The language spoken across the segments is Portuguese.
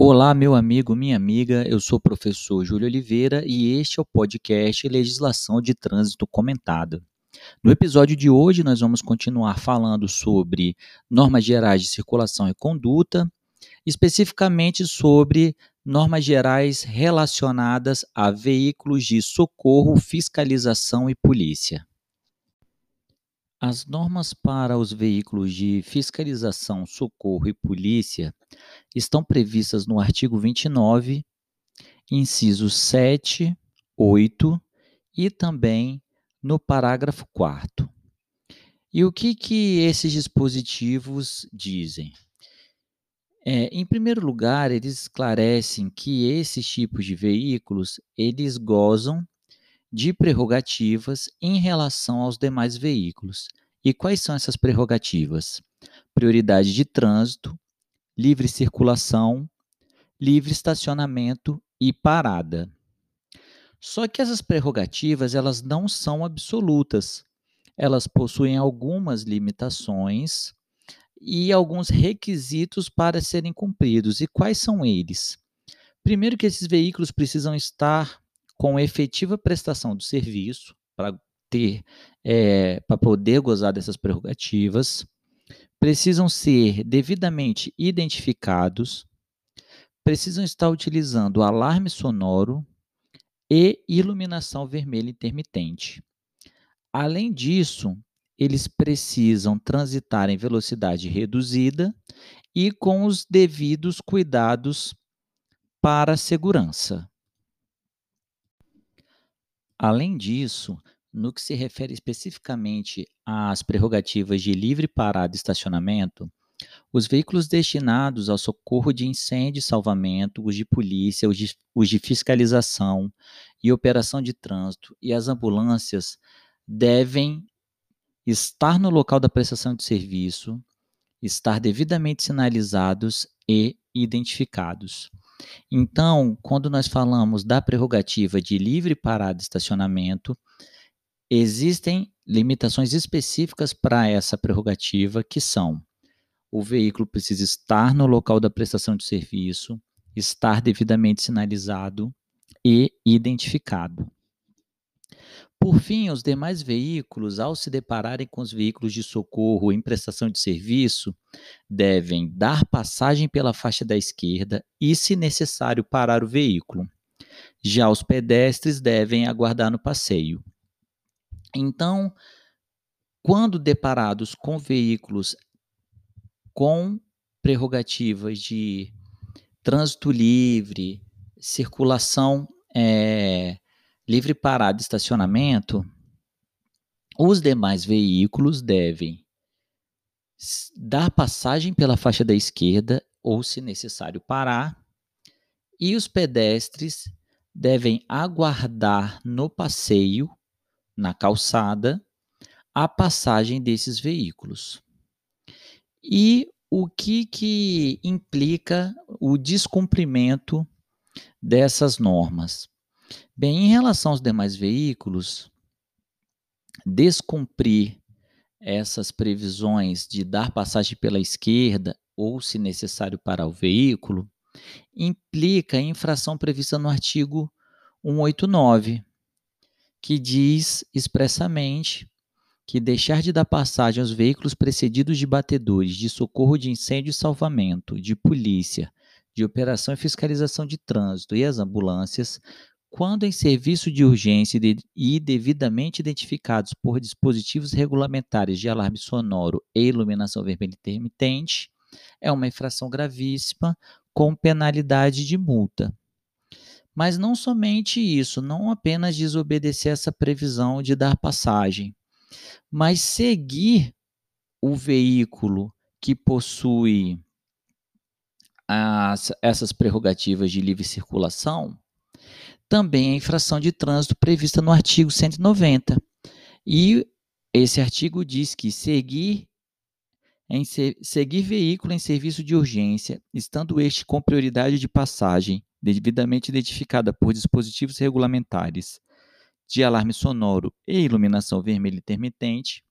Olá, meu amigo, minha amiga, eu sou o professor Júlio Oliveira e este é o podcast Legislação de Trânsito Comentada. No episódio de hoje, nós vamos continuar falando sobre normas gerais de circulação e conduta, especificamente sobre normas gerais relacionadas a veículos de socorro, fiscalização e polícia. As normas para os veículos de fiscalização, socorro e polícia estão previstas no artigo 29, incisos 7, 8 e também no parágrafo 4. E o que, que esses dispositivos dizem? É, em primeiro lugar, eles esclarecem que esses tipos de veículos eles gozam de prerrogativas em relação aos demais veículos. E quais são essas prerrogativas? Prioridade de trânsito, livre circulação, livre estacionamento e parada. Só que essas prerrogativas, elas não são absolutas. Elas possuem algumas limitações e alguns requisitos para serem cumpridos. E quais são eles? Primeiro que esses veículos precisam estar com efetiva prestação do serviço para ter, é, para poder gozar dessas prerrogativas, precisam ser devidamente identificados, precisam estar utilizando alarme sonoro e iluminação vermelha intermitente. Além disso, eles precisam transitar em velocidade reduzida e com os devidos cuidados para a segurança. Além disso, no que se refere especificamente às prerrogativas de livre parada e estacionamento, os veículos destinados ao socorro de incêndio e salvamento, os de polícia, os de, os de fiscalização e operação de trânsito e as ambulâncias devem estar no local da prestação de serviço, estar devidamente sinalizados e identificados. Então, quando nós falamos da prerrogativa de livre parada e estacionamento, existem limitações específicas para essa prerrogativa, que são: o veículo precisa estar no local da prestação de serviço, estar devidamente sinalizado e identificado. Por fim, os demais veículos, ao se depararem com os veículos de socorro em prestação de serviço, devem dar passagem pela faixa da esquerda e, se necessário, parar o veículo. Já os pedestres devem aguardar no passeio. Então, quando deparados com veículos com prerrogativas de trânsito livre, circulação é, livre parada e estacionamento, os demais veículos devem dar passagem pela faixa da esquerda ou, se necessário, parar, e os pedestres devem aguardar no passeio, na calçada, a passagem desses veículos. E o que, que implica o descumprimento dessas normas? Bem, em relação aos demais veículos, descumprir essas previsões de dar passagem pela esquerda ou, se necessário, parar o veículo, implica infração prevista no artigo 189, que diz expressamente que deixar de dar passagem aos veículos precedidos de batedores de socorro de incêndio e salvamento, de polícia, de operação e fiscalização de trânsito e as ambulâncias quando em serviço de urgência e devidamente identificados por dispositivos regulamentares de alarme sonoro e iluminação vermelha intermitente, é uma infração gravíssima com penalidade de multa. Mas não somente isso, não apenas desobedecer essa previsão de dar passagem, mas seguir o veículo que possui as, essas prerrogativas de livre circulação também a infração de trânsito prevista no artigo 190. E esse artigo diz que seguir em seguir veículo em serviço de urgência, estando este com prioridade de passagem, devidamente identificada por dispositivos regulamentares de alarme sonoro e iluminação vermelha intermitente,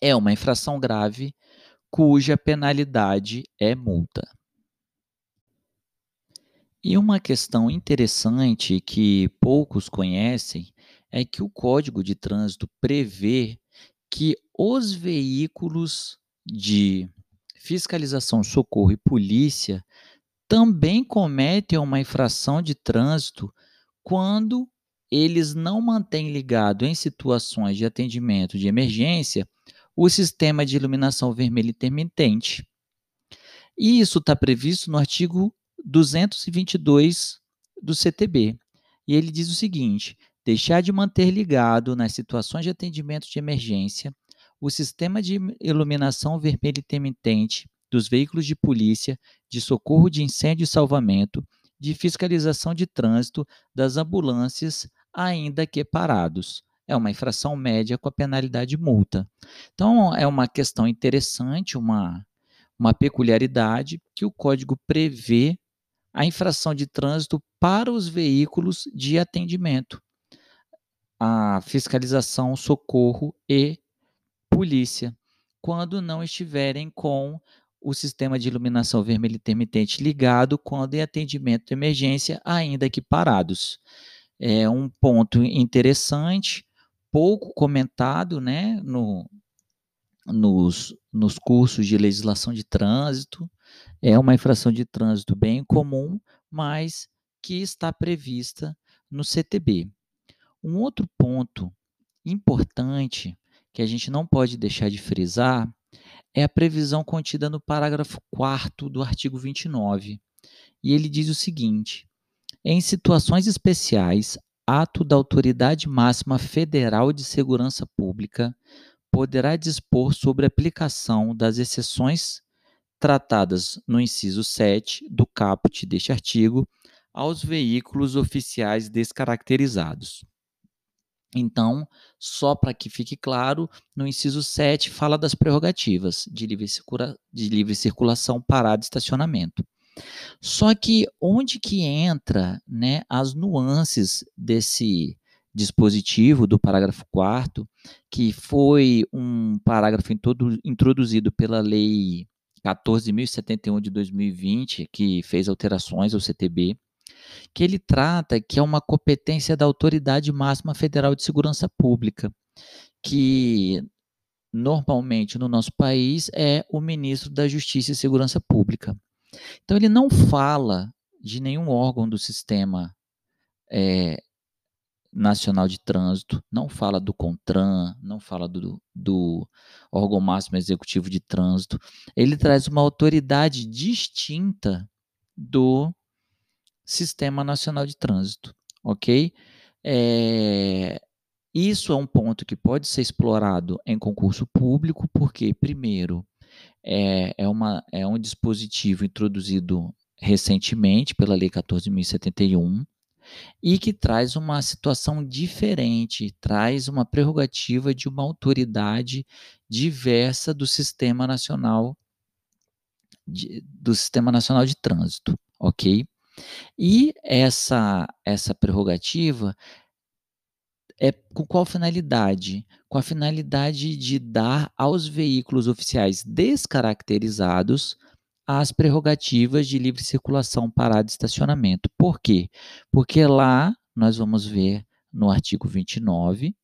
é uma infração grave cuja penalidade é multa. E uma questão interessante que poucos conhecem é que o Código de Trânsito prevê que os veículos de fiscalização, socorro e polícia também cometem uma infração de trânsito quando eles não mantêm ligado em situações de atendimento de emergência o sistema de iluminação vermelha intermitente. E isso está previsto no artigo 222 do CTB. E ele diz o seguinte: deixar de manter ligado nas situações de atendimento de emergência o sistema de iluminação vermelha intermitente dos veículos de polícia, de socorro de incêndio e salvamento, de fiscalização de trânsito das ambulâncias, ainda que parados. É uma infração média com a penalidade multa. Então, é uma questão interessante, uma, uma peculiaridade que o código prevê a infração de trânsito para os veículos de atendimento, a fiscalização, socorro e polícia, quando não estiverem com o sistema de iluminação vermelha intermitente ligado quando em atendimento de emergência, ainda que parados. É um ponto interessante, pouco comentado né, no, nos, nos cursos de legislação de trânsito. É uma infração de trânsito bem comum, mas que está prevista no CTB. Um outro ponto importante que a gente não pode deixar de frisar é a previsão contida no parágrafo 4 do artigo 29. E ele diz o seguinte: em situações especiais, ato da autoridade máxima federal de segurança pública poderá dispor sobre a aplicação das exceções tratadas no inciso 7 do caput deste artigo aos veículos oficiais descaracterizados. Então, só para que fique claro, no inciso 7 fala das prerrogativas de livre, circula de livre circulação, parada e estacionamento. Só que onde que entra né, as nuances desse dispositivo do parágrafo 4 que foi um parágrafo introduzido pela lei 14.071 de 2020, que fez alterações ao CTB, que ele trata que é uma competência da Autoridade Máxima Federal de Segurança Pública, que normalmente no nosso país é o ministro da Justiça e Segurança Pública. Então ele não fala de nenhum órgão do sistema é, nacional de trânsito, não fala do CONTRAN, não fala do, do órgão máximo executivo de trânsito. Ele traz uma autoridade distinta do Sistema Nacional de Trânsito, ok? É, isso é um ponto que pode ser explorado em concurso público, porque, primeiro, é, é, uma, é um dispositivo introduzido recentemente pela Lei 14.071 e que traz uma situação diferente, traz uma prerrogativa de uma autoridade diversa do Sistema Nacional de, do Sistema Nacional de Trânsito, ok? E essa, essa prerrogativa é com qual finalidade? Com a finalidade de dar aos veículos oficiais descaracterizados as prerrogativas de livre circulação, parada e estacionamento. Por quê? Porque lá nós vamos ver no artigo 29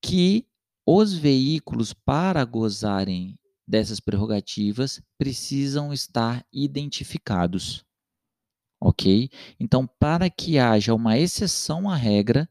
que os veículos, para gozarem dessas prerrogativas, precisam estar identificados ok? Então, para que haja uma exceção à regra,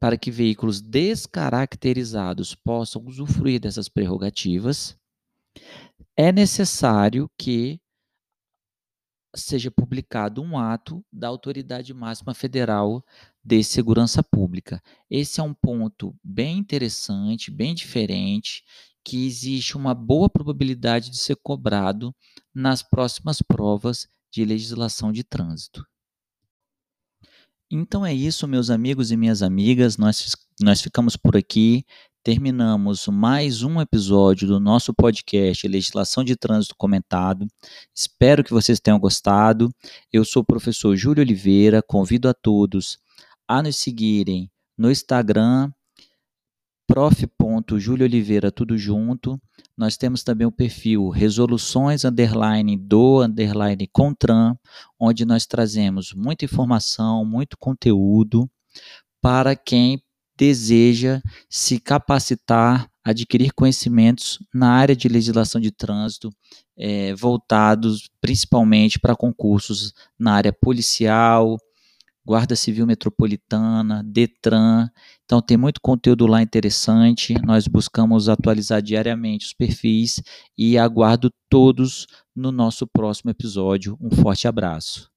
para que veículos descaracterizados possam usufruir dessas prerrogativas, é necessário que seja publicado um ato da Autoridade Máxima Federal de Segurança Pública. Esse é um ponto bem interessante, bem diferente, que existe uma boa probabilidade de ser cobrado nas próximas provas de legislação de trânsito. Então é isso, meus amigos e minhas amigas. Nós, nós ficamos por aqui. Terminamos mais um episódio do nosso podcast Legislação de Trânsito Comentado. Espero que vocês tenham gostado. Eu sou o professor Júlio Oliveira. Convido a todos a nos seguirem no Instagram, prof Júlio Oliveira, tudo junto. Nós temos também o perfil resoluções underline do underline Contran, onde nós trazemos muita informação, muito conteúdo para quem deseja se capacitar, adquirir conhecimentos na área de legislação de trânsito, é, voltados principalmente para concursos na área policial, Guarda Civil Metropolitana, Detran. Então tem muito conteúdo lá interessante. Nós buscamos atualizar diariamente os perfis e aguardo todos no nosso próximo episódio. Um forte abraço.